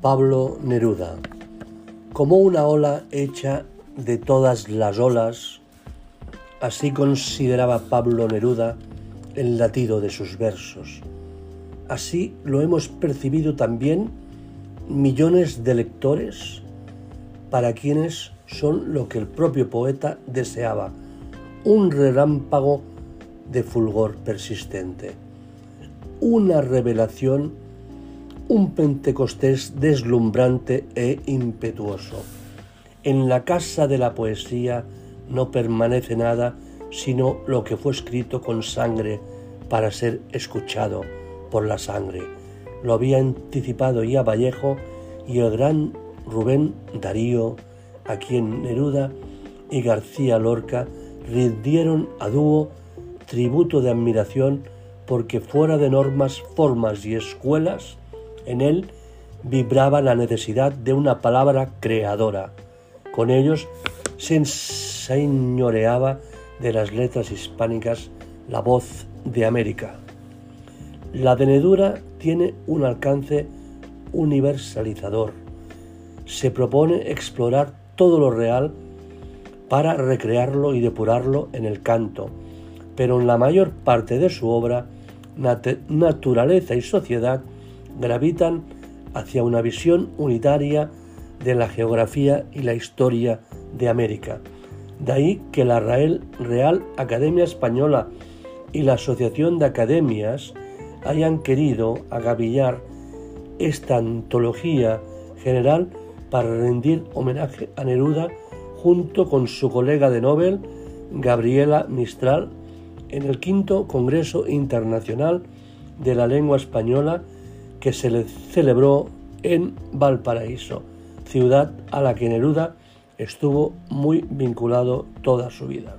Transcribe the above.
Pablo Neruda. Como una ola hecha de todas las olas, así consideraba Pablo Neruda el latido de sus versos. Así lo hemos percibido también millones de lectores para quienes son lo que el propio poeta deseaba, un relámpago de fulgor persistente, una revelación, un Pentecostés deslumbrante e impetuoso. En la casa de la poesía no permanece nada sino lo que fue escrito con sangre para ser escuchado por la sangre. Lo había anticipado ya Vallejo y el gran Rubén Darío, a quien Neruda y García Lorca rindieron a dúo tributo de admiración porque fuera de normas, formas y escuelas, en él vibraba la necesidad de una palabra creadora. Con ellos se enseñoreaba de las letras hispánicas la voz de América. La denedura tiene un alcance universalizador. Se propone explorar todo lo real para recrearlo y depurarlo en el canto, pero en la mayor parte de su obra, naturaleza y sociedad gravitan hacia una visión unitaria de la geografía y la historia de América. De ahí que la Real Academia Española y la Asociación de Academias hayan querido agavillar esta antología general para rendir homenaje a Neruda junto con su colega de Nobel, Gabriela Mistral, en el quinto Congreso Internacional de la Lengua Española que se le celebró en Valparaíso, ciudad a la que Neruda estuvo muy vinculado toda su vida.